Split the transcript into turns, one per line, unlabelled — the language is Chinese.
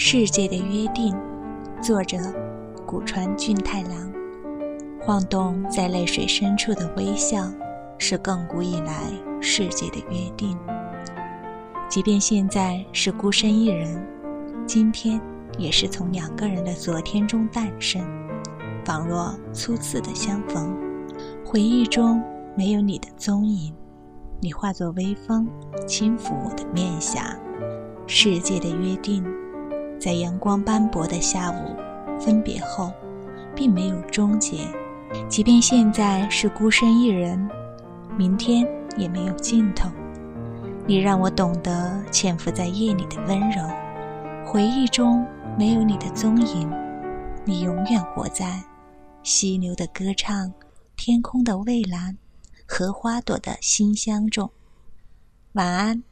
世界的约定，作者古川俊太郎。晃动在泪水深处的微笑，是亘古以来世界的约定。即便现在是孤身一人，今天也是从两个人的昨天中诞生，仿若初次的相逢。回忆中没有你的踪影，你化作微风，轻抚我的面颊。世界的约定。在阳光斑驳的下午，分别后，并没有终结。即便现在是孤身一人，明天也没有尽头。你让我懂得潜伏在夜里的温柔，回忆中没有你的踪影。你永远活在溪流的歌唱、天空的蔚蓝和花朵的馨香中。晚安。